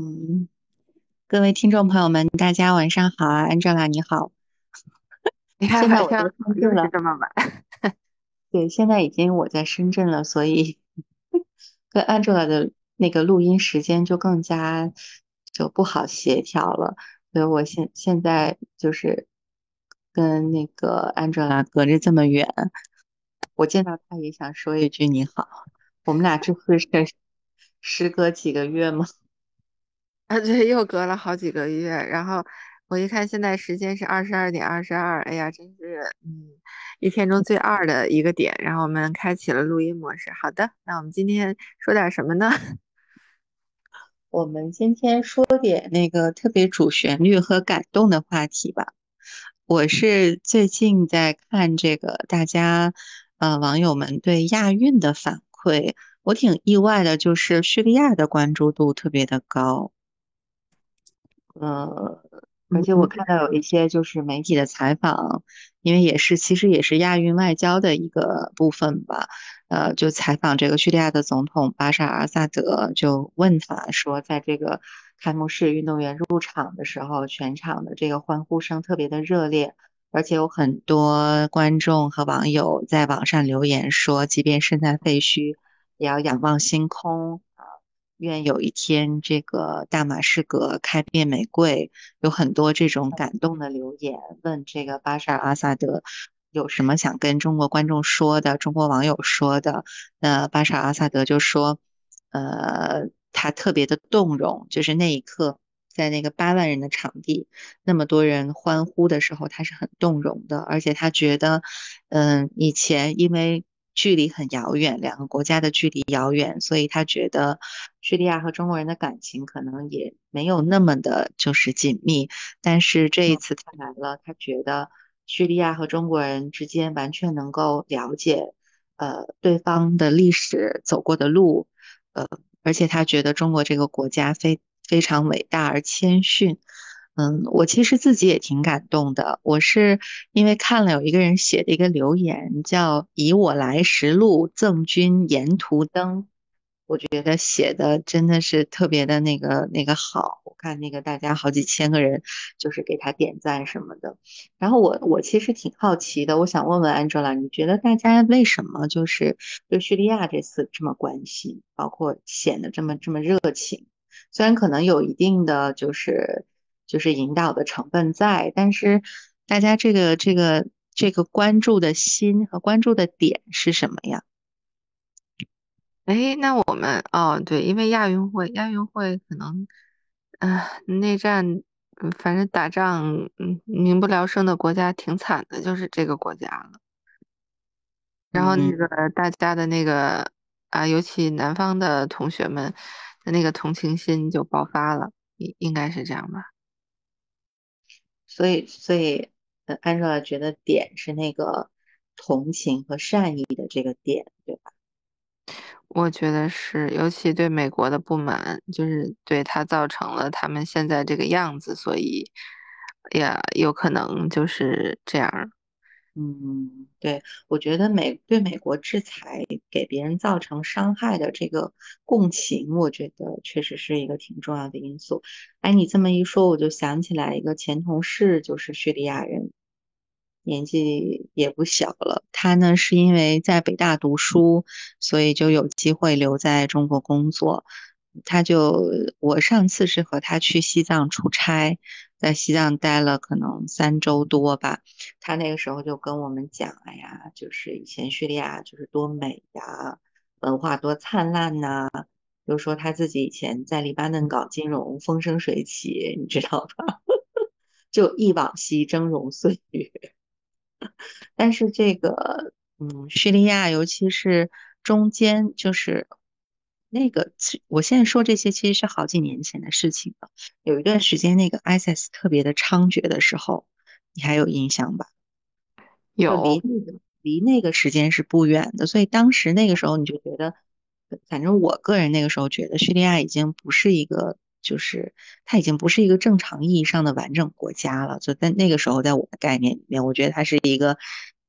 嗯，各位听众朋友们，大家晚上好啊，Angela 你好。你看，现在我在好像又是深圳了，这么晚。对，现在已经我在深圳了，所以跟 Angela 的那个录音时间就更加就不好协调了。所以我现现在就是跟那个 Angela 隔着这么远，我见到她也想说一句你好。我们俩这会是 时隔几个月吗？啊，对，又隔了好几个月。然后我一看，现在时间是二十二点二十二。哎呀，真是，嗯，一天中最二的一个点。然后我们开启了录音模式。好的，那我们今天说点什么呢？我们今天说点那个特别主旋律和感动的话题吧。我是最近在看这个大家呃网友们对亚运的反馈，我挺意外的，就是叙利亚的关注度特别的高。呃，而且我嗯，看到有一些就是媒体的采访，因为也是其实也是亚运外交的一个部分吧。呃，就采访这个叙利亚的总统巴沙尔阿萨德，就问他说，在这个开幕式运动员入场的时候，全场的这个欢呼声特别的热烈，而且有很多观众和网友在网上留言说，即便身在废墟，也要仰望星空。愿有一天这个大马士革开遍玫瑰，有很多这种感动的留言，问这个巴沙尔阿萨德有什么想跟中国观众说的，中国网友说的。那巴沙尔阿萨德就说，呃，他特别的动容，就是那一刻，在那个八万人的场地，那么多人欢呼的时候，他是很动容的，而且他觉得，嗯，以前因为距离很遥远，两个国家的距离遥远，所以他觉得叙利亚和中国人的感情可能也没有那么的就是紧密，但是这一次他来了，他觉得叙利亚和中国人之间完全能够了解，呃，对方的历史走过的路，呃，而且他觉得中国这个国家非非常伟大而谦逊。嗯，我其实自己也挺感动的。我是因为看了有一个人写的一个留言，叫“以我来时路，赠君沿途灯”，我觉得写的真的是特别的那个那个好。我看那个大家好几千个人就是给他点赞什么的。然后我我其实挺好奇的，我想问问 Angela，你觉得大家为什么就是对叙利亚这次这么关心，包括显得这么这么热情？虽然可能有一定的就是就是引导的成分在，但是大家这个这个这个关注的心和关注的点是什么呀？哎，那我们哦，对，因为亚运会，亚运会可能，呃，内战，嗯反正打仗，嗯，民不聊生的国家挺惨的，就是这个国家了。然后那嗯，个大家的那个啊，尤其南方的同学们的那个同情心就爆发了，应应该是这样吧？所以所以呃，Angela 觉得点是那个同情和善意的这个点，对吧？我觉得是，尤其对美国的不满，就是对他造成了他们现在这个样子，所以呀有可能就是这样。嗯，对，我觉得美对美国制裁给别人造成伤害的这个共情，我觉得确实是一个挺重要的因素。哎，你这么一说，我就想起来一个前同事，就是叙利亚人，年纪也不小了。他呢是因为在北大读书，所以就有机会留在中国工作。他就，我上次是和他去西藏出差，在西藏待了可能三周多吧。他那个时候就跟我们讲，哎呀，就是以前叙利亚就是多美呀，文化多灿烂呐、就说他自己以前在黎巴嫩搞金融，风生水起，你知道吧？就忆往昔峥嵘岁月。但是这个，嗯，叙利亚，尤其是中间，就是那个，其我现在说这些其实是好几年前的事情了。有一段时间，那个 ISIS 特别的猖獗的时候，你还有印象吧？有离，那个离那个时间是不远的，所以当时那个时候你就觉得，反正我个人那个时候觉得叙利亚已经不是一个，就是它已经不是一个正常意义上的完整国家了。就在那个时候，在我的概念里面，我觉得它是一个，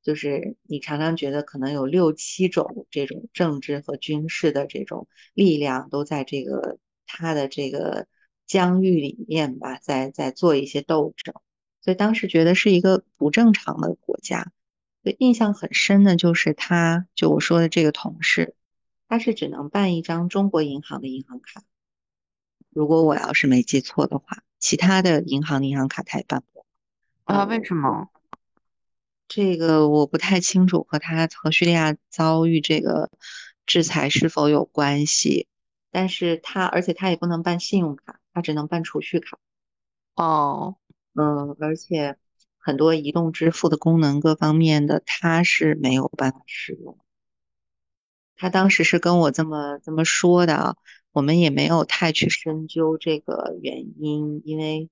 就是你常常觉得可能有六七种这种政治和军事的这种力量都在这个他的这个疆域里面吧，在在做一些斗争，所以当时觉得是一个不正常的国家。所以印象很深的就是他，就我说的这个同事，他是只能办一张中国银行的银行卡，如果我要是没记错的话，其他的银行的银行卡他也办不了。啊？为什么？这个我不太清楚，和他和叙利亚遭遇这个制裁是否有关系？但是他，而且他也不能办信用卡，他只能办储蓄卡。哦，嗯，而且很多移动支付的功能各方面的，他是没有办法使用。他当时是跟我这么这么说的啊，我们也没有太去深究这个原因，因为。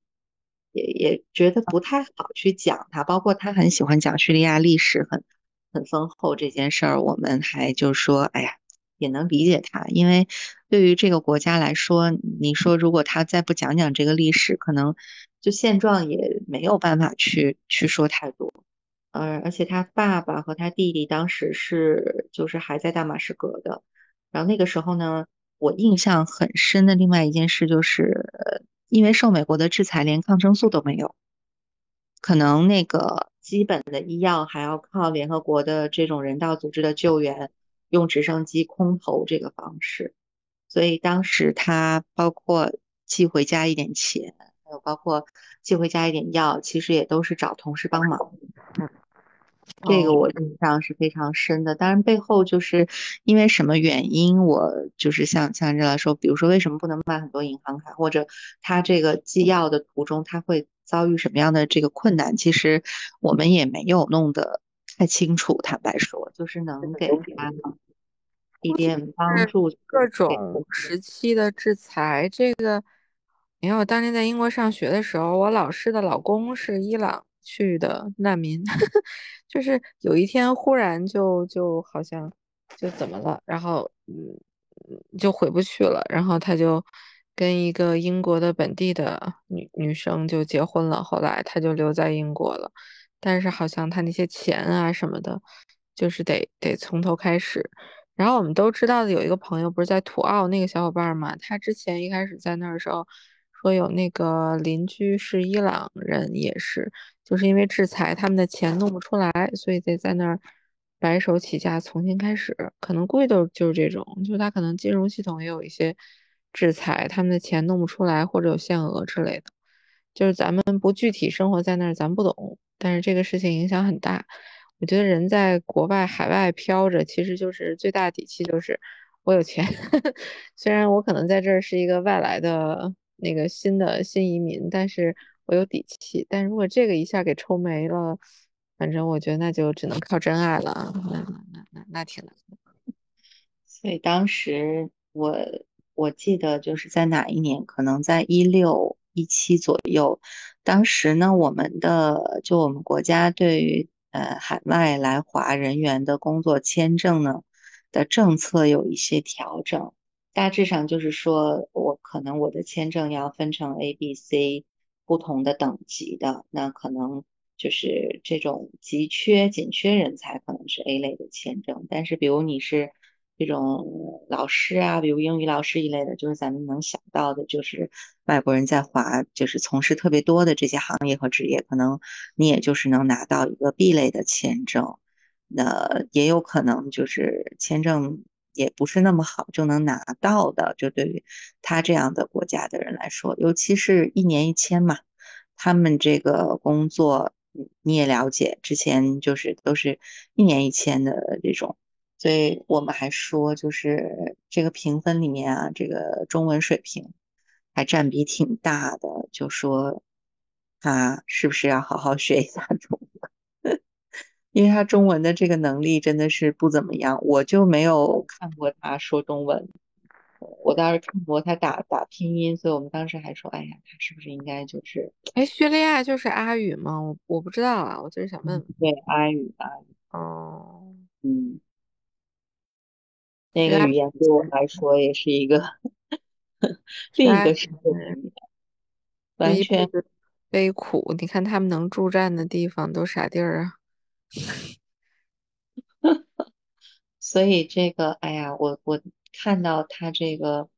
也也觉得不太好去讲他，包括他很喜欢讲叙利亚历史，很很丰厚这件事儿，我们还就说，哎呀，也能理解他，因为对于这个国家来说，你说如果他再不讲讲这个历史，可能就现状也没有办法去去说太多。呃，而且他爸爸和他弟弟当时是就是还在大马士革的，然后那个时候呢，我印象很深的另外一件事就是。因为受美国的制裁，连抗生素都没有，可能那个基本的医药还要靠联合国的这种人道组织的救援，用直升机空投这个方式。所以当时他包括寄回家一点钱，还有包括寄回家一点药，其实也都是找同事帮忙。嗯这个我印象是非常深的，当然背后就是因为什么原因，我就是像像这来说，比如说为什么不能办很多银行卡，或者他这个寄药的途中他会遭遇什么样的这个困难，其实我们也没有弄得太清楚。坦白说，就是能给他一点帮助。各种时期的制裁，这个，因为我当年在英国上学的时候，我老师的老公是伊朗去的难民。就是有一天忽然就就好像就怎么了，然后嗯就回不去了，然后他就跟一个英国的本地的女女生就结婚了，后来他就留在英国了，但是好像他那些钱啊什么的，就是得得从头开始。然后我们都知道的有一个朋友不是在土澳那个小伙伴嘛，他之前一开始在那儿的时候说有那个邻居是伊朗人，也是。就是因为制裁，他们的钱弄不出来，所以得在那儿白手起家重新开始。可能估计都就是这种，就是他可能金融系统也有一些制裁，他们的钱弄不出来或者有限额之类的。就是咱们不具体生活在那儿，咱不懂。但是这个事情影响很大。我觉得人在国外海外飘着，其实就是最大底气就是我有钱。虽然我可能在这儿是一个外来的那个新的新移民，但是。我有底气，但如果这个一下给抽没了，反正我觉得那就只能靠真爱了。那那那那那挺难的。所以当时我我记得就是在哪一年，可能在一六一七左右。当时呢，我们的就我们国家对于呃海外来华人员的工作签证呢的政策有一些调整，大致上就是说我可能我的签证要分成 A、B、C。不同的等级的，那可能就是这种急缺、紧缺人才，可能是 A 类的签证。但是，比如你是这种老师啊，比如英语老师一类的，就是咱们能想到的，就是外国人在华就是从事特别多的这些行业和职业，可能你也就是能拿到一个 B 类的签证。那也有可能就是签证。也不是那么好就能拿到的，就对于他这样的国家的人来说，尤其是一年一签嘛，他们这个工作你也了解，之前就是都是一年一签的这种，所以我们还说就是这个评分里面啊，这个中文水平还占比挺大的，就说他是不是要好好学一下中文。因为他中文的这个能力真的是不怎么样，我就没有看过他说中文。我倒是看过他打打拼音，所以我们当时还说，哎呀，他是不是应该就是……哎，叙利亚就是阿语吗？我我不知道啊，我就是想问问。对，阿语，阿语。哦，嗯，那个语言对我来说也是一个另一个世界的语言，完全悲苦。你看他们能驻战的地方都啥地儿啊？所以这个，哎呀，我我看到他这个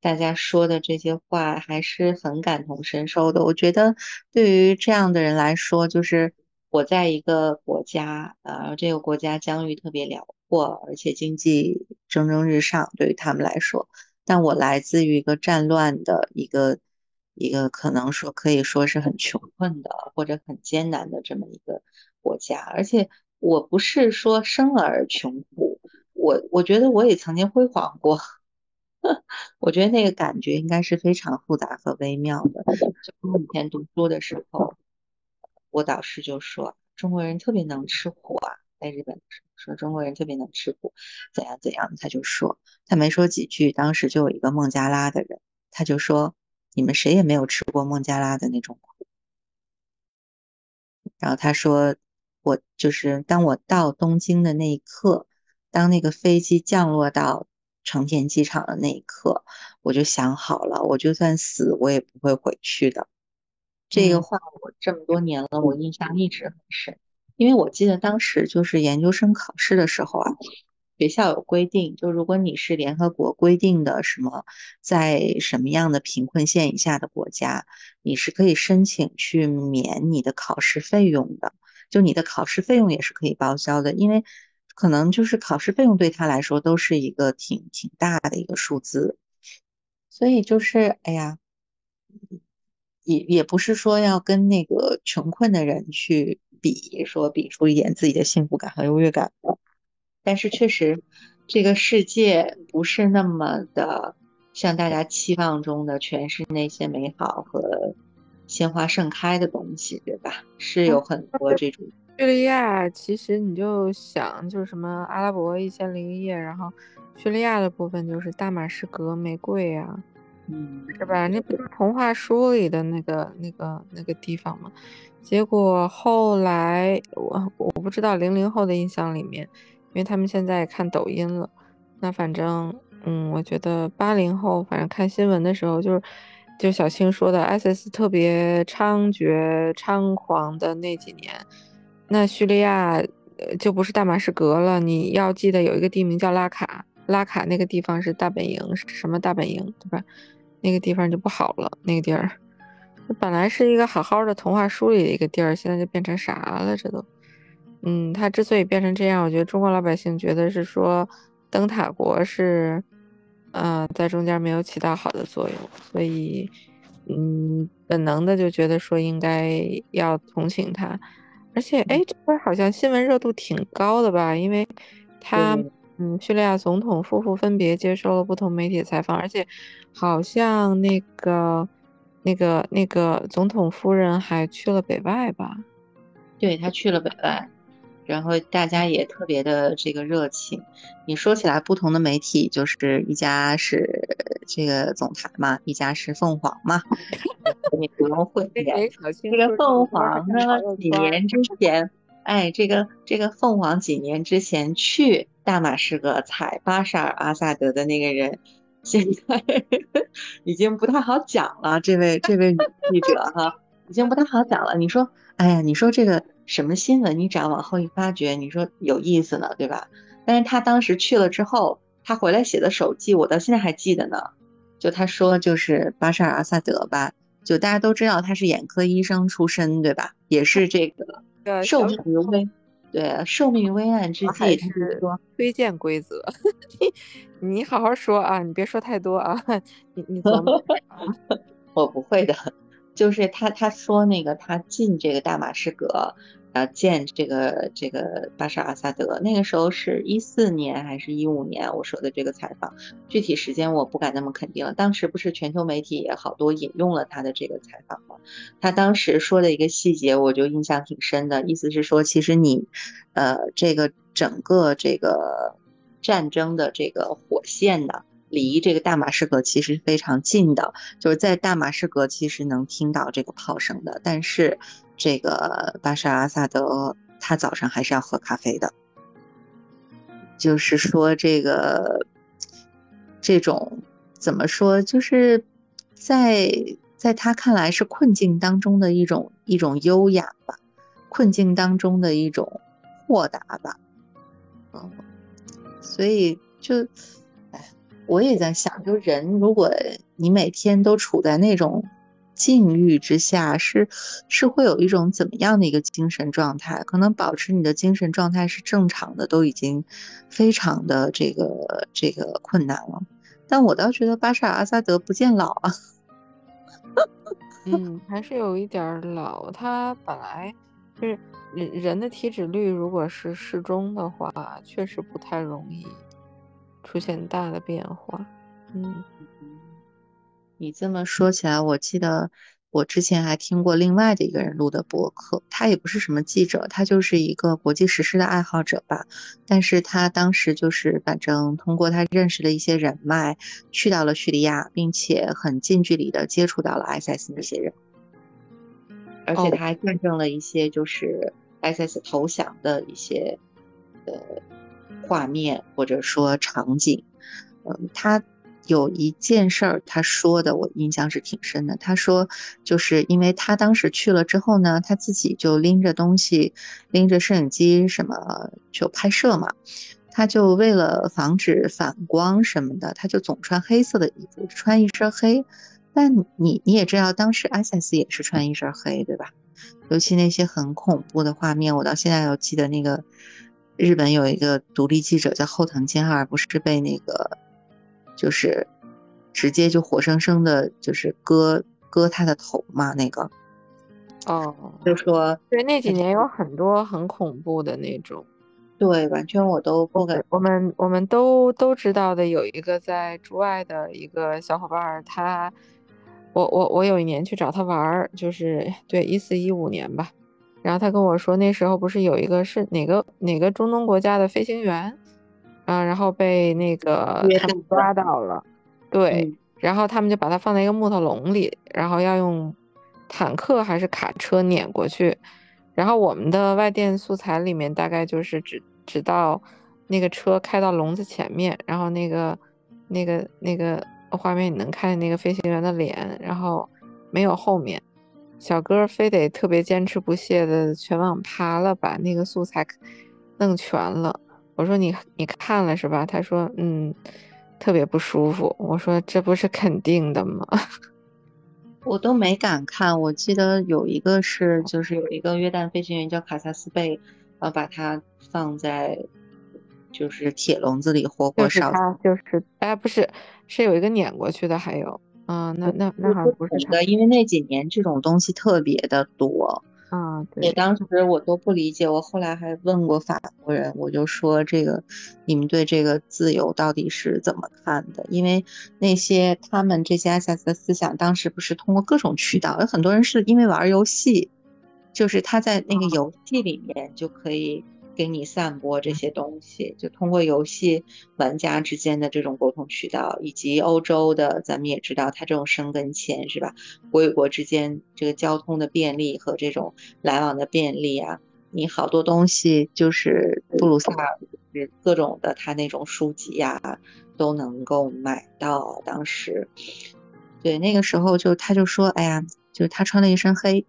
大家说的这些话还是很感同身受的。我觉得对于这样的人来说，就是我在一个国家，呃，这个国家疆域特别辽阔，而且经济蒸蒸日上，对于他们来说，但我来自于一个战乱的一个一个可能说可以说是很穷困的或者很艰难的这么一个国家，而且我不是说生而穷苦，我我觉得我也曾经辉煌过。我觉得那个感觉应该是非常复杂和微妙的。就我以前读书的时候，我导师就说中国人特别能吃苦啊，在日本说中国人特别能吃苦，怎样怎样，他就说他没说几句，当时就有一个孟加拉的人，他就说你们谁也没有吃过孟加拉的那种苦。然后他说我就是当我到东京的那一刻，当那个飞机降落到。成田机场的那一刻，我就想好了，我就算死，我也不会回去的。这个话我这么多年了，我印象一直很深。因为我记得当时就是研究生考试的时候啊，学校有规定，就如果你是联合国规定的什么，在什么样的贫困线以下的国家，你是可以申请去免你的考试费用的，就你的考试费用也是可以报销的，因为。可能就是考试费用对他来说都是一个挺挺大的一个数字，所以就是哎呀，也也不是说要跟那个穷困的人去比，说比出一点自己的幸福感和优越感但是确实，这个世界不是那么的像大家期望中的全是那些美好和鲜花盛开的东西，对吧？是有很多这种。叙利亚其实你就想，就是什么阿拉伯一千零一夜，然后叙利亚的部分就是大马士革玫瑰呀，嗯，是吧？那不是童话书里的那个那个那个地方吗？结果后来我我不知道零零后的印象里面，因为他们现在看抖音了。那反正嗯，我觉得八零后反正看新闻的时候，就是就小青说的，ISIS 特别猖獗猖狂的那几年。那叙利亚，就不是大马士革了。你要记得有一个地名叫拉卡，拉卡那个地方是大本营，什么大本营，对吧？那个地方就不好了。那个地儿，本来是一个好好的童话书里的一个地儿，现在就变成啥了？这都，嗯，它之所以变成这样，我觉得中国老百姓觉得是说灯塔国是，呃，在中间没有起到好的作用，所以，嗯，本能的就觉得说应该要同情他。而且，哎，这边好像新闻热度挺高的吧？因为，他，嗯，叙利亚总统夫妇分别接受了不同媒体采访，而且，好像那个，那个，那个总统夫人还去了北外吧？对他去了北外。然后大家也特别的这个热情。你说起来，不同的媒体就是一家是这个总台嘛，一家是凤凰嘛，你不用混淆。这个凤凰呢，几年之前，哎，这个这个凤凰几年之前去大马士革采巴沙尔阿萨德的那个人，现在 已经不太好讲了。这位这位女记者哈，已经不太好讲了。你说，哎呀，你说这个。什么新闻？你只要往后一发掘，你说有意思呢，对吧？但是他当时去了之后，他回来写的手记，我到现在还记得呢。就他说，就是巴沙尔阿萨德吧，就大家都知道他是眼科医生出身，对吧？也是这个受命于危，对，受命于危难之际，他是说推荐规则，你好好说啊，你别说太多啊，你你琢磨。我不会的，就是他他说那个他进这个大马士革。呃，见这个这个巴沙尔阿萨德，那个时候是一四年还是一五年？我说的这个采访，具体时间我不敢那么肯定了。当时不是全球媒体也好多引用了他的这个采访吗？他当时说的一个细节，我就印象挺深的，意思是说，其实你，呃，这个整个这个战争的这个火线呢，离这个大马士革其实非常近的，就是在大马士革其实能听到这个炮声的，但是。这个巴沙尔阿萨德，他早上还是要喝咖啡的。就是说，这个这种怎么说，就是在在他看来是困境当中的一种一种优雅吧，困境当中的一种豁达吧。嗯，所以就，哎，我也在想，就人如果你每天都处在那种境遇之下，是是会有一种怎么样的一个精神状态？可能保持你的精神状态是正常的，都已经非常的这个这个困难了。但我倒觉得巴沙阿萨德不见老啊。嗯，还是有一点老。他本来就是人人的体脂率，如果是适中的话，确实不太容易出现大的变化。嗯，你这么说起来，我记得我之前还听过另外的一个人录的博客，他也不是什么记者，他就是一个国际时事的爱好者吧。但是他当时就是反正通过他认识的一些人脉，去到了叙利亚，并且很近距离的接触到了 ISIS 那些人，而且他还见证了一些就是 ISIS 投降的一些呃画面或者说场景。嗯，他。有一件事儿，他说的我印象是挺深的。他说，就是因为他当时去了之后呢，他自己就拎着东西，拎着摄影机什么就拍摄嘛。他就为了防止反光什么的，他就总穿黑色的衣服，穿一身黑。但你你也知道，当时 ISIS 也是穿一身黑，对吧？尤其那些很恐怖的画面，我到现在都记得。那个日本有一个独立记者叫后藤健二，不是被那个。就是直接就活生生的，就是割割他的头嘛，那个。哦，就说对那几年有很多很恐怖的那种。对，完全我都不敢。我们我们都都知道的，有一个在驻外的一个小伙伴，他，我我我有一年去找他玩儿，就是对一四一五年吧，然后他跟我说，那时候不是有一个是哪个哪个中东国家的飞行员。啊，然后被那个他们抓到了，对，然后他们就把它放在一个木头笼里，然后要用坦克还是卡车碾过去。然后我们的外电素材里面大概就是只只到那个车开到笼子前面，然后那个那个那个画面你能看见那个飞行员的脸，然后没有后面。小哥非得特别坚持不懈的全网爬了，把那个素材弄全了。我说你你看了是吧？他说嗯，特别不舒服。我说这不是肯定的吗？我都没敢看。我记得有一个是，就是有一个约旦飞行员叫卡萨斯贝，然后把他放在就是铁笼子里活活烧。就是哎，不是，是有一个碾过去的，还有啊，那那那好像不是他，因为那几年这种东西特别的多。啊，对，当时我都不理解，我后来还问过法国人，我就说这个，你们对这个自由到底是怎么看的？因为那些他们这些 SS 的思想，当时不是通过各种渠道，有很多人是因为玩游戏，就是他在那个游戏里面就可以。给你散播这些东西，就通过游戏玩家之间的这种沟通渠道，以及欧洲的，咱们也知道，它这种生根签是吧？国与国之间这个交通的便利和这种来往的便利啊，你好多东西就是布鲁塞尔各种的他那种书籍呀都能够买到。当时，对那个时候就他就说，哎呀，就是他穿了一身黑，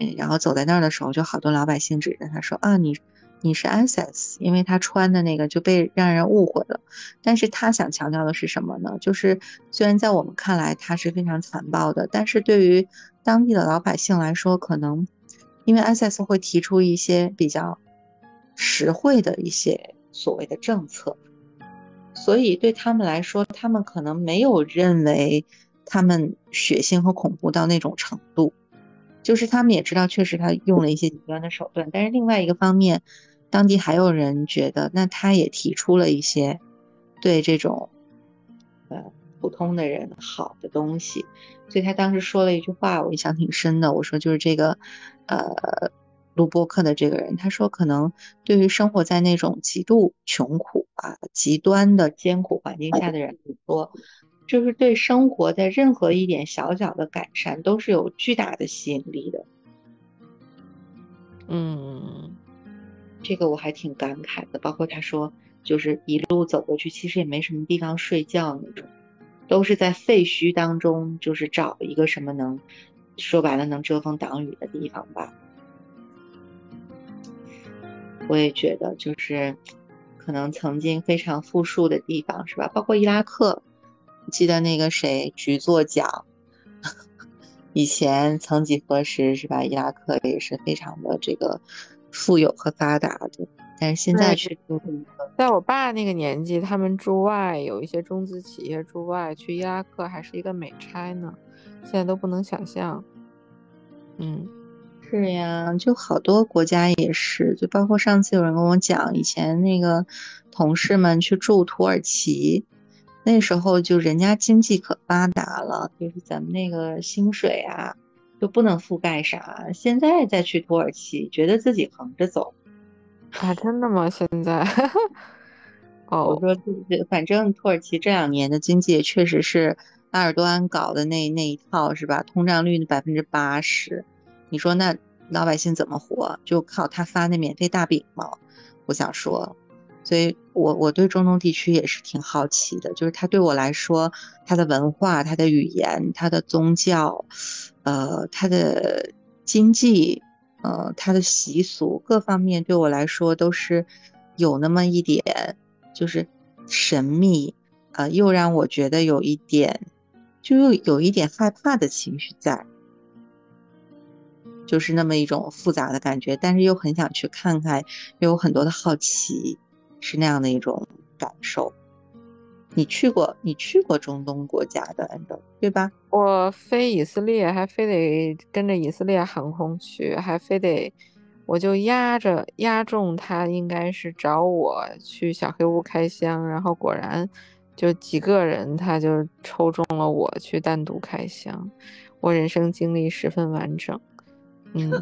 嗯，然后走在那儿的时候，就好多老百姓指着他说啊，你。你是 ISIS，因为他穿的那个就被让人误会了。但是他想强调的是什么呢？就是虽然在我们看来他是非常残暴的，但是对于当地的老百姓来说，可能因为 ISIS 会提出一些比较实惠的一些所谓的政策，所以对他们来说，他们可能没有认为他们血腥和恐怖到那种程度。就是他们也知道，确实他用了一些极端的手段，但是另外一个方面。当地还有人觉得，那他也提出了一些对这种呃普通的人好的东西，所以他当时说了一句话，我印象挺深的。我说就是这个呃录播客的这个人，他说可能对于生活在那种极度穷苦啊、极端的艰苦环境下的人来说，就是对生活的任何一点小小的改善都是有巨大的吸引力的。嗯。这个我还挺感慨的，包括他说，就是一路走过去，其实也没什么地方睡觉那种，都是在废墟当中，就是找一个什么能说白了能遮风挡雨的地方吧。我也觉得，就是可能曾经非常富庶的地方，是吧？包括伊拉克，记得那个谁，局座讲，以前曾几何时是吧？伊拉克也是非常的这个富有和发达的，但是现在却在我爸那个年纪，他们驻外有一些中资企业驻外去伊拉克还是一个美差呢，现在都不能想象。嗯。是呀，就好多国家也是，就包括上次有人跟我讲，以前那个同事们去住土耳其，那时候就人家经济可发达了，就是咱们那个薪水啊，就不能覆盖啥。现在再去土耳其，觉得自己横着走啊？真的吗？现在？哦，我说对，反正土耳其这两年的经济也确实是埃尔多安搞的那那一套是吧？通胀率百分之八十。你说那老百姓怎么活？就靠他发那免费大饼吗？我想说，所以我我对中东地区也是挺好奇的。就是他对我来说，他的文化、他的语言、他的宗教，呃，他的经济，呃，他的习俗，各方面对我来说都是有那么一点，就是神秘，呃，又让我觉得有一点，就又有一点害怕的情绪在。就是那么一种复杂的感觉，但是又很想去看看，又有很多的好奇，是那样的一种感受。你去过，你去过中东国家的，对吧？我飞以色列，还非得跟着以色列航空去，还非得，我就压着压中他，应该是找我去小黑屋开箱，然后果然就几个人，他就抽中了我去单独开箱，我人生经历十分完整。嗯，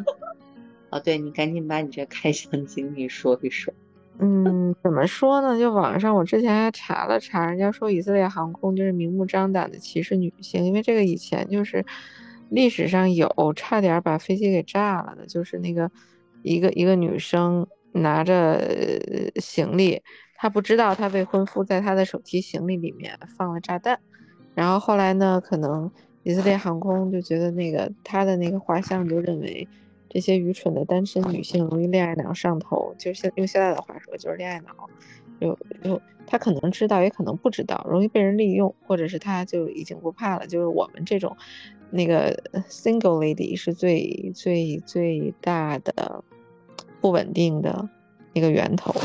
哦，对你赶紧把你这开箱经历说一说。嗯，怎么说呢？就网上我之前还查了查，人家说以色列航空就是明目张胆的歧视女性，因为这个以前就是历史上有差点把飞机给炸了的，就是那个一个一个女生拿着行李，她不知道她未婚夫在她的手提行李里面放了炸弹，然后后来呢，可能。以色列航空就觉得那个他的那个画像就认为这些愚蠢的单身女性容易恋爱脑上头，就现用现在的话说就是恋爱脑，就就他可能知道也可能不知道，容易被人利用，或者是他就已经不怕了。就是我们这种那个 single lady 是最最最大的不稳定的那个源头。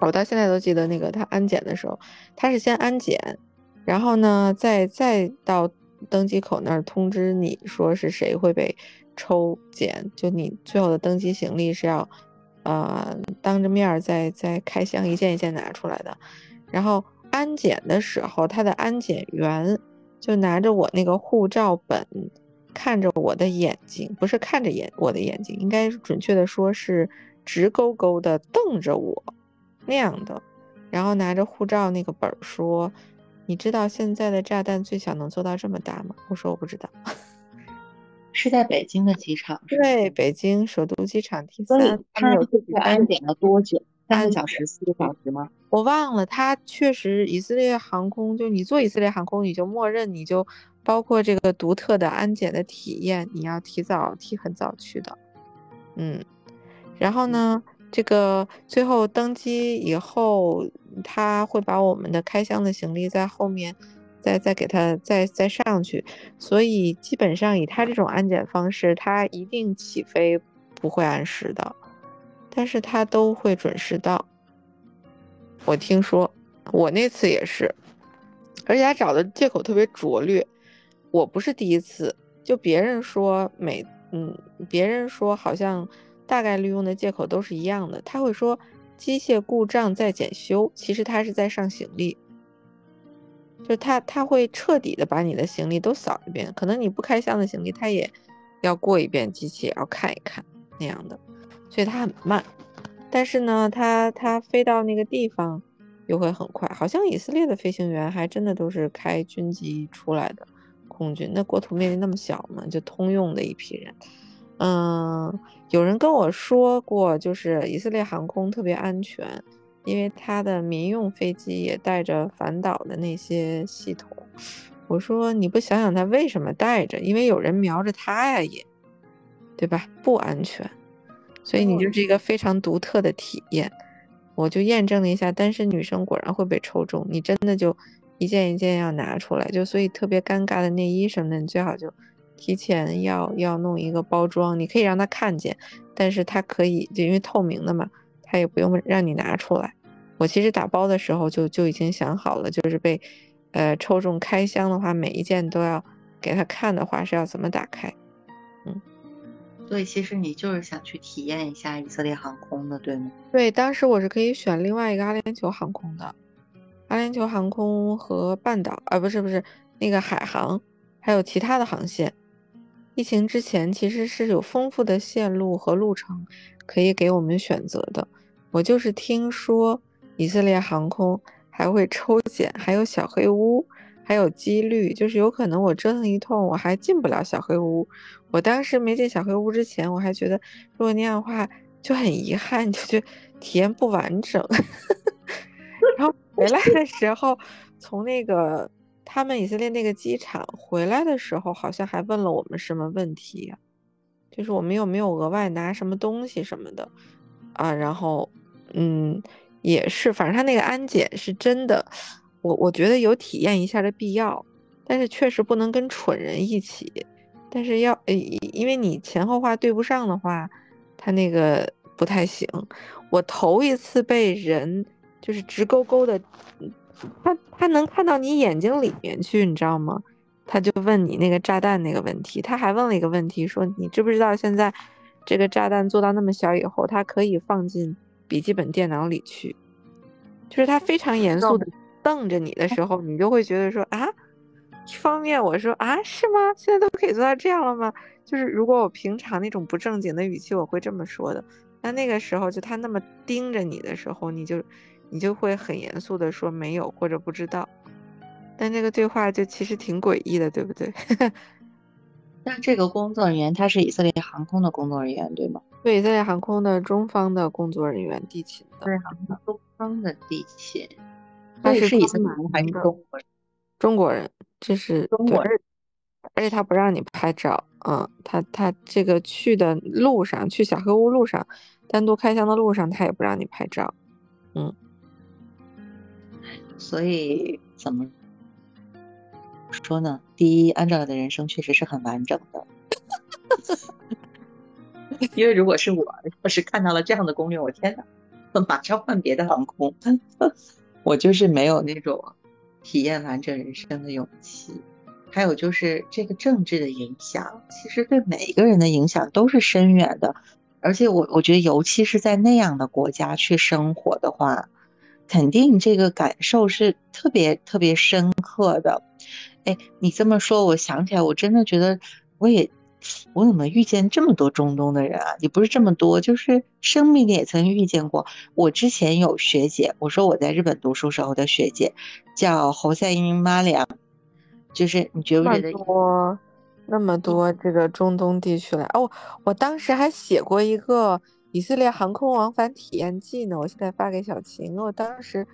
我到现在都记得那个他安检的时候，他是先安检，然后呢再再到。登机口那儿通知你说是谁会被抽检，就你最后的登机行李是要，呃，当着面再再开箱一件一件拿出来的。然后安检的时候，他的安检员就拿着我那个护照本，看着我的眼睛，不是看着眼我的眼睛，应该准确的说是直勾勾的瞪着我那样的，然后拿着护照那个本说。你知道现在的炸弹最小能做到这么大吗？我说我不知道，是在北京的机场。对，北京首都机场 T 三。他们有这个安检了多久？三个小时、四个小时吗？我忘了。他确实，以色列航空就你坐以色列航空，你就默认你就包括这个独特的安检的体验，你要提早提很早去的。嗯，然后呢？这个最后登机以后，他会把我们的开箱的行李在后面，再再给他再再上去，所以基本上以他这种安检方式，他一定起飞不会按时的，但是他都会准时到。我听说，我那次也是，而且他找的借口特别拙劣，我不是第一次，就别人说每嗯，别人说好像。大概率用的借口都是一样的，他会说机械故障在检修，其实他是在上行李，就他他会彻底的把你的行李都扫一遍，可能你不开箱的行李他也要过一遍机器也，要看一看那样的，所以他很慢，但是呢，他他飞到那个地方又会很快，好像以色列的飞行员还真的都是开军机出来的空军，那国土面积那么小嘛，就通用的一批人。嗯，有人跟我说过，就是以色列航空特别安全，因为他的民用飞机也带着反导的那些系统。我说你不想想他为什么带着？因为有人瞄着他呀，也对吧？不安全，所以你就是一个非常独特的体验。我就验证了一下，单身女生果然会被抽中，你真的就一件一件要拿出来，就所以特别尴尬的内衣什么的，你最好就提前要要弄一个包装，你可以让他看见，但是他可以就因为透明的嘛，他也不用让你拿出来。我其实打包的时候就就已经想好了，就是被呃抽中开箱的话，每一件都要给他看的话是要怎么打开。嗯，所以其实你就是想去体验一下以色列航空的，对吗？对，当时我是可以选另外一个阿联酋航空的。阿联酋航空和半岛啊，不是不是那个海航，还有其他的航线。疫情之前其实是有丰富的线路和路程可以给我们选择的。我就是听说以色列航空还会抽检，还有小黑屋，还有几率，就是有可能我折腾一通，我还进不了小黑屋。我当时没进小黑屋之前，我还觉得如果那样的话就很遗憾，就觉得体验不完整。然后回来的时候，从那个他们以色列那个机场回来的时候，好像还问了我们什么问题？就是我们有没有额外拿什么东西什么的啊？然后，嗯，也是，反正他那个安检是真的，我我觉得有体验一下的必要，但是确实不能跟蠢人一起。但是要，因为你前后话对不上的话，他那个不太行。我头一次被人。就是直勾勾的，他他能看到你眼睛里面去，你知道吗？他就问你那个炸弹那个问题，他还问了一个问题，说你知不知道现在这个炸弹做到那么小以后，它可以放进笔记本电脑里去。就是他非常严肃的瞪着你的时候，你就会觉得说啊，一方面我说啊是吗？现在都可以做到这样了吗？就是如果我平常那种不正经的语气，我会这么说的。那那个时候就他那么盯着你的时候，你就。你就会很严肃的说没有或者不知道，但这个对话就其实挺诡异的，对不对？那这个工作人员他是以色列航空的工作人员，对吗？对，以色列航空的中方的工作人员，地勤的。对，航空中方的地勤。他是以色列人还是中国人？中国人，这是中国人。而且他不让你拍照，嗯，他他这个去的路上，去小黑屋路上，单独开箱的路上，他也不让你拍照，嗯。所以怎么说呢？第一，安照的人生确实是很完整的，因为如果是我，要是看到了这样的攻略，我天哪，马上换别的航空。我就是没有那种体验完整人生的勇气。还有就是这个政治的影响，其实对每一个人的影响都是深远的。而且我我觉得，尤其是在那样的国家去生活的话。肯定这个感受是特别特别深刻的，哎，你这么说，我想起来，我真的觉得我也，我怎么遇见这么多中东的人啊？也不是这么多，就是生命里也曾遇见过。我之前有学姐，我说我在日本读书时候的学姐，叫侯赛因玛良，就是你觉不觉得多那么多这个中东地区来？哦，我当时还写过一个。以色列航空往返体验记呢？我现在发给小琴。我当时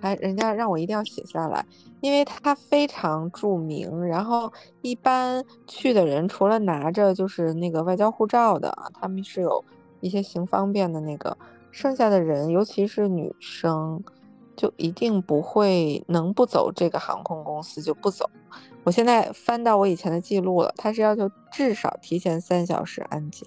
还人家让我一定要写下来，因为它非常著名。然后一般去的人除了拿着就是那个外交护照的，他们是有一些行方便的那个，剩下的人尤其是女生，就一定不会能不走这个航空公司就不走。我现在翻到我以前的记录了，他是要求至少提前三小时安检。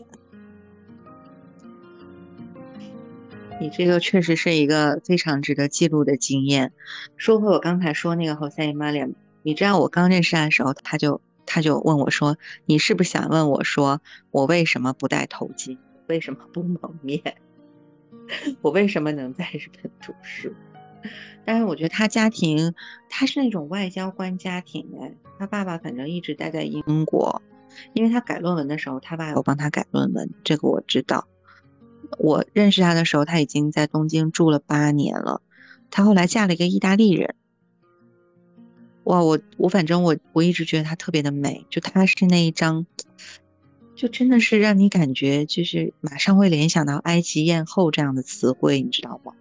你这个确实是一个非常值得记录的经验。说回我刚才说那个侯赛因玛莲，你知道我刚认识他的时候，他就他就问我说：“你是不是想问我说，我为什么不戴头巾？为什么不蒙面？我为什么能在日本读书？”但是我觉得他家庭，他是那种外交官家庭，他爸爸反正一直待在英国，因为他改论文的时候，他爸有帮他改论文，这个我知道。我认识他的时候，他已经在东京住了八年了。他后来嫁了一个意大利人。哇，我我反正我我一直觉得她特别的美，就她是那一张，就真的是让你感觉就是马上会联想到埃及艳后这样的词汇，你知道吗？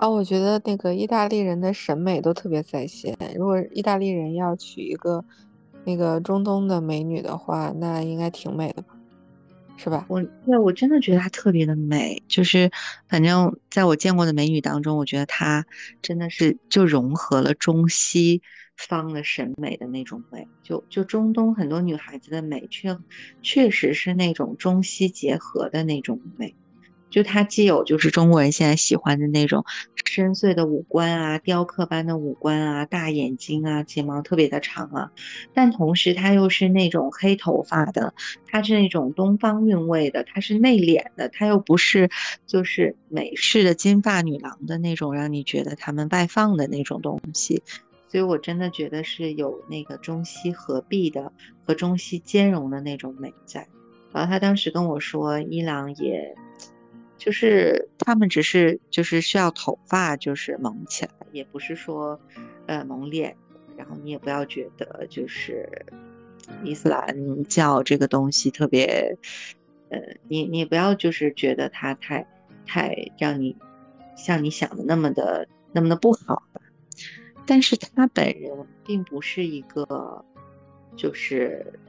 哦，我觉得那个意大利人的审美都特别在线。如果意大利人要娶一个那个中东的美女的话，那应该挺美的吧？是吧？我对我真的觉得她特别的美，就是反正在我见过的美女当中，我觉得她真的是就融合了中西方的审美的那种美。就就中东很多女孩子的美，确确实是那种中西结合的那种美。就它既有就是中国人现在喜欢的那种深邃的五官啊，雕刻般的五官啊，大眼睛啊，睫毛特别的长啊，但同时它又是那种黑头发的，它是那种东方韵味的，它是内敛的，它又不是就是美式的金发女郎的那种，让你觉得她们外放的那种东西。所以我真的觉得是有那个中西合璧的和中西兼容的那种美在。然后他当时跟我说，伊朗也。就是他们只是就是需要头发就是蒙起来，也不是说，呃蒙脸。然后你也不要觉得就是伊斯兰教这个东西特别，呃你你不要就是觉得它太太让你像你想的那么的那么的不好吧。但是他本人并不是一个就是。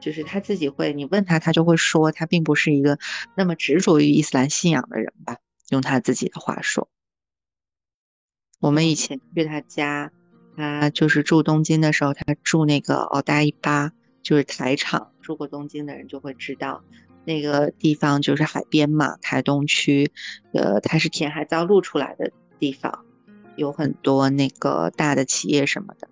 就是他自己会，你问他，他就会说，他并不是一个那么执着于伊斯兰信仰的人吧。用他自己的话说，我们以前去他家，他就是住东京的时候，他住那个奥达伊巴，就是台场。住过东京的人就会知道，那个地方就是海边嘛，台东区，呃，它是填海造陆出来的地方，有很多那个大的企业什么的。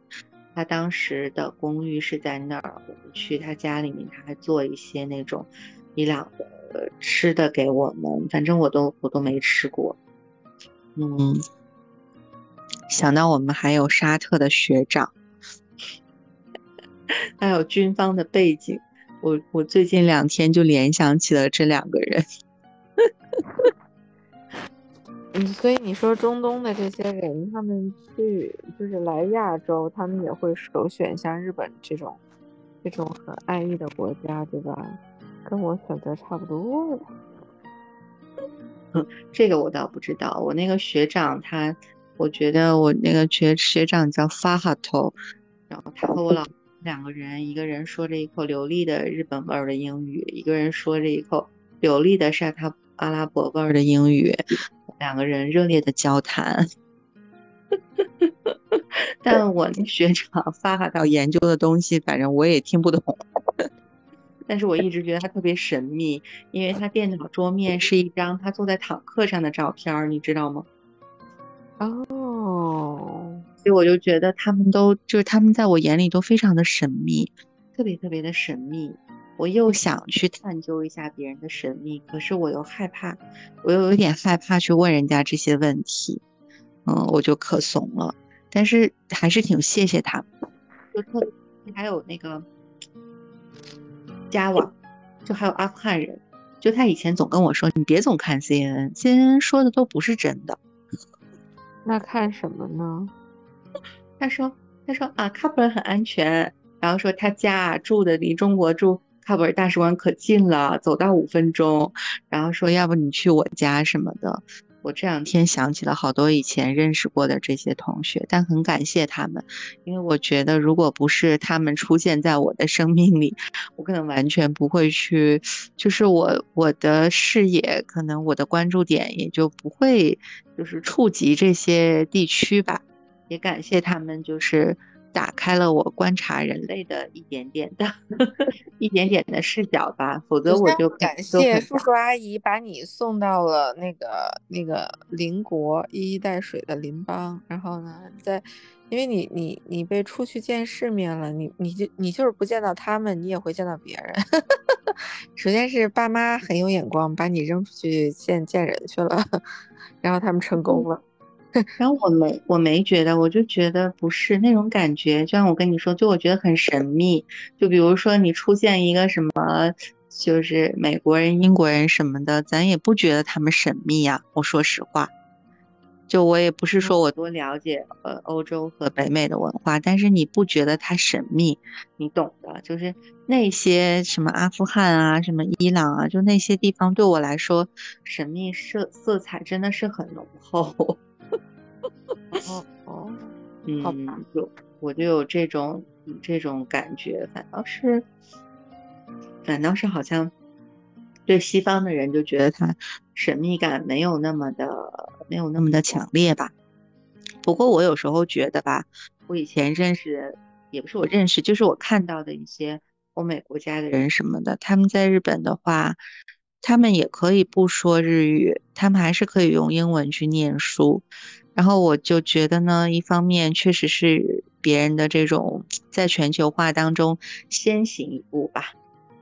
他当时的公寓是在那儿，我们去他家里面，他还做一些那种伊朗的吃的给我们，反正我都我都没吃过。嗯，想到我们还有沙特的学长，还有军方的背景，我我最近两天就联想起了这两个人。所以你说中东的这些人，他们去就是来亚洲，他们也会首选像日本这种这种很安逸的国家，对吧？跟我选择差不多。嗯，这个我倒不知道。我那个学长他，我觉得我那个学学长叫发哈头，然后他和我老两个人，一个人说着一口流利的日本味儿的英语，一个人说着一口流利的沙特阿拉伯味儿的英语。两个人热烈的交谈，但我那学长发哈到研究的东西，反正我也听不懂。但是我一直觉得他特别神秘，因为他电脑桌面是一张他坐在坦克上的照片，你知道吗？哦，所以我就觉得他们都就是他们在我眼里都非常的神秘，特别特别的神秘。我又想去探究一下别人的神秘，可是我又害怕，我又有点害怕去问人家这些问题，嗯，我就可怂了。但是还是挺谢谢他们，就特别还有那个加瓦，就还有阿富汗人，就他以前总跟我说，你别总看 CNN，CNN 说的都不是真的。那看什么呢？他说，他说啊，喀布尔很安全，然后说他家住的离中国住。喀布尔大使馆可近了，走到五分钟。然后说，要不你去我家什么的。我这两天想起了好多以前认识过的这些同学，但很感谢他们，因为我觉得如果不是他们出现在我的生命里，我可能完全不会去，就是我我的视野，可能我的关注点也就不会就是触及这些地区吧。也感谢他们，就是。打开了我观察人类的一点点的 一点点的视角吧，否则我就感谢叔叔阿姨把你送到了那个那个邻国一衣带水的邻邦，然后呢，在因为你你你被出去见世面了，你你就你就是不见到他们，你也会见到别人。首先是爸妈很有眼光，把你扔出去见见人去了，然后他们成功了。然后我没我没觉得，我就觉得不是那种感觉。就像我跟你说，就我觉得很神秘。就比如说你出现一个什么，就是美国人、英国人什么的，咱也不觉得他们神秘呀。我说实话，就我也不是说我多了解呃欧洲和北美的文化，但是你不觉得它神秘？你懂的。就是那些什么阿富汗啊、什么伊朗啊，就那些地方对我来说，神秘色色彩真的是很浓厚。哦哦，嗯，就我就有这种这种感觉，反倒是反倒是好像对西方的人就觉得他神秘感没有那么的没有那么的强烈吧。不过我有时候觉得吧，我以前认识，也不是我认识，就是我看到的一些欧美国家的人什么的，他们在日本的话，他们也可以不说日语，他们还是可以用英文去念书。然后我就觉得呢，一方面确实是别人的这种在全球化当中先行一步吧，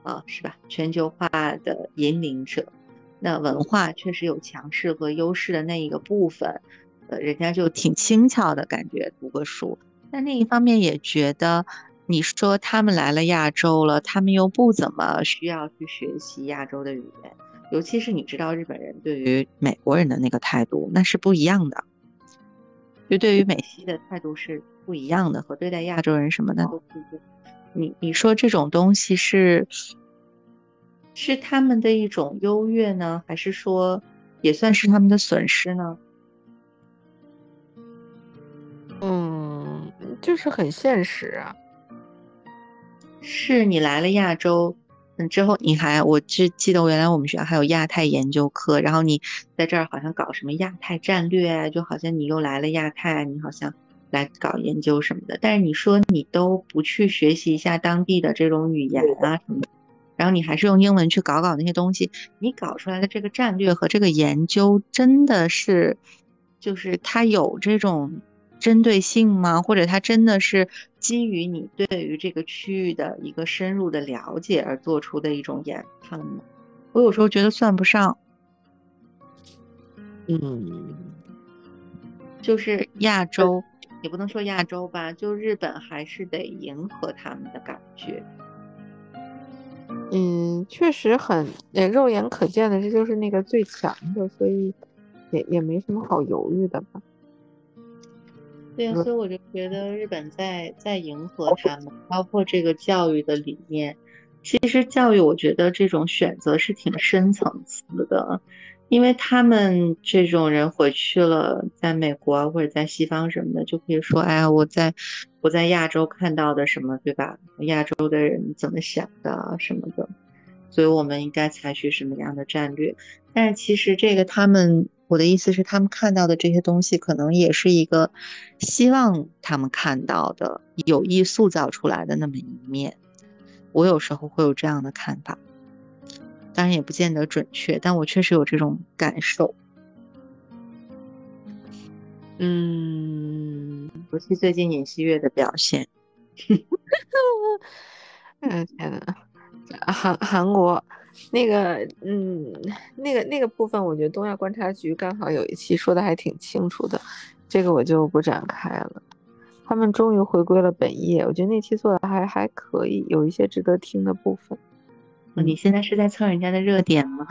啊，是吧？全球化的引领者，那文化确实有强势和优势的那一个部分，呃，人家就挺轻巧的感觉读个书。但另一方面也觉得，你说他们来了亚洲了，他们又不怎么需要去学习亚洲的语言，尤其是你知道日本人对于美国人的那个态度，那是不一样的。就对于美西的态度是不一样的，和对待亚洲人什么的都不一样。你你说这种东西是是他们的一种优越呢，还是说也算是他们的损失呢？嗯，就是很现实啊。是你来了亚洲。嗯，之后你还，我只记得原来我们学校还有亚太研究课，然后你在这儿好像搞什么亚太战略，就好像你又来了亚太，你好像来搞研究什么的。但是你说你都不去学习一下当地的这种语言啊什么的，然后你还是用英文去搞搞那些东西，你搞出来的这个战略和这个研究真的是，就是它有这种。针对性吗？或者它真的是基于你对于这个区域的一个深入的了解而做出的一种研判吗？我有时候觉得算不上。嗯，就是亚洲，也不能说亚洲吧，就日本还是得迎合他们的感觉。嗯，确实很，肉眼可见的，这就是那个最强的，所以也也没什么好犹豫的吧。对啊，所以我就觉得日本在在迎合他们，包括这个教育的理念。其实教育，我觉得这种选择是挺深层次的，因为他们这种人回去了，在美国或者在西方什么的，就可以说，哎呀，我在我在亚洲看到的什么，对吧？亚洲的人怎么想的什么的，所以我们应该采取什么样的战略？但是其实这个他们。我的意思是，他们看到的这些东西，可能也是一个希望他们看到的、有意塑造出来的那么一面。我有时候会有这样的看法，当然也不见得准确，但我确实有这种感受。嗯，尤其最近尹锡悦的表现。嗯，天呐，韩韩国。那个，嗯，那个那个部分，我觉得东亚观察局刚好有一期说的还挺清楚的，这个我就不展开了。他们终于回归了本业，我觉得那期做的还还可以，有一些值得听的部分。你现在是在蹭人家的热点吗？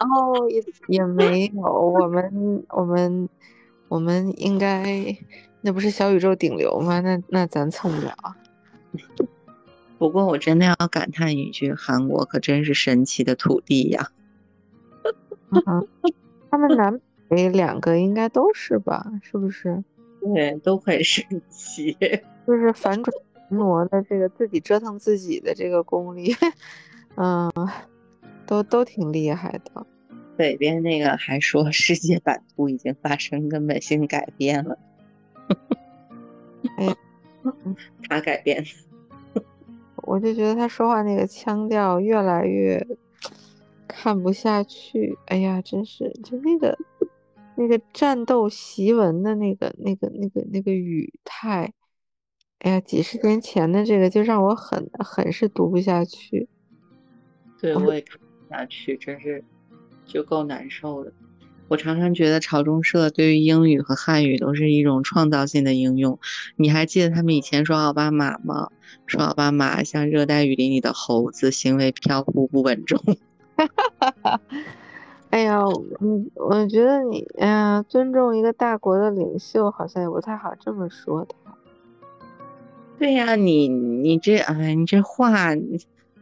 哦，也也没有，我们我们我们应该那不是小宇宙顶流吗？那那咱蹭不了。不过我真的要感叹一句，韩国可真是神奇的土地呀！他们南北两个应该都是吧？是不是？对，都很神奇。就是反转挪的这个自己折腾自己的这个功力，嗯，都都挺厉害的。北边那个还说世界版图已经发生根本性改变了，哎，他改变。我就觉得他说话那个腔调越来越看不下去。哎呀，真是就那个那个战斗檄文的那个那个那个那个语态，哎呀，几十年前的这个就让我很很是读不下去。对，我也看不下去，真是就够难受的。我常常觉得朝中社对于英语和汉语都是一种创造性的应用。你还记得他们以前说奥巴马吗？说奥巴马像热带雨林里的猴子，行为飘忽不稳重。哎呀，嗯，我觉得你，哎呀，尊重一个大国的领袖好像也不太好这么说他。对呀，你你这，哎，你这话，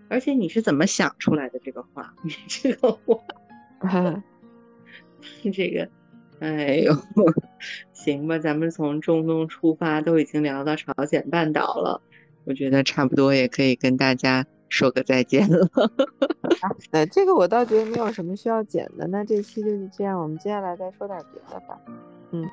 而且你是怎么想出来的这个话？你这个话。这个，哎呦，行吧，咱们从中东出发，都已经聊到朝鲜半岛了，我觉得差不多也可以跟大家说个再见了。呃，这个我倒觉得没有什么需要剪的，那这期就是这样，我们接下来再说点别的吧。嗯。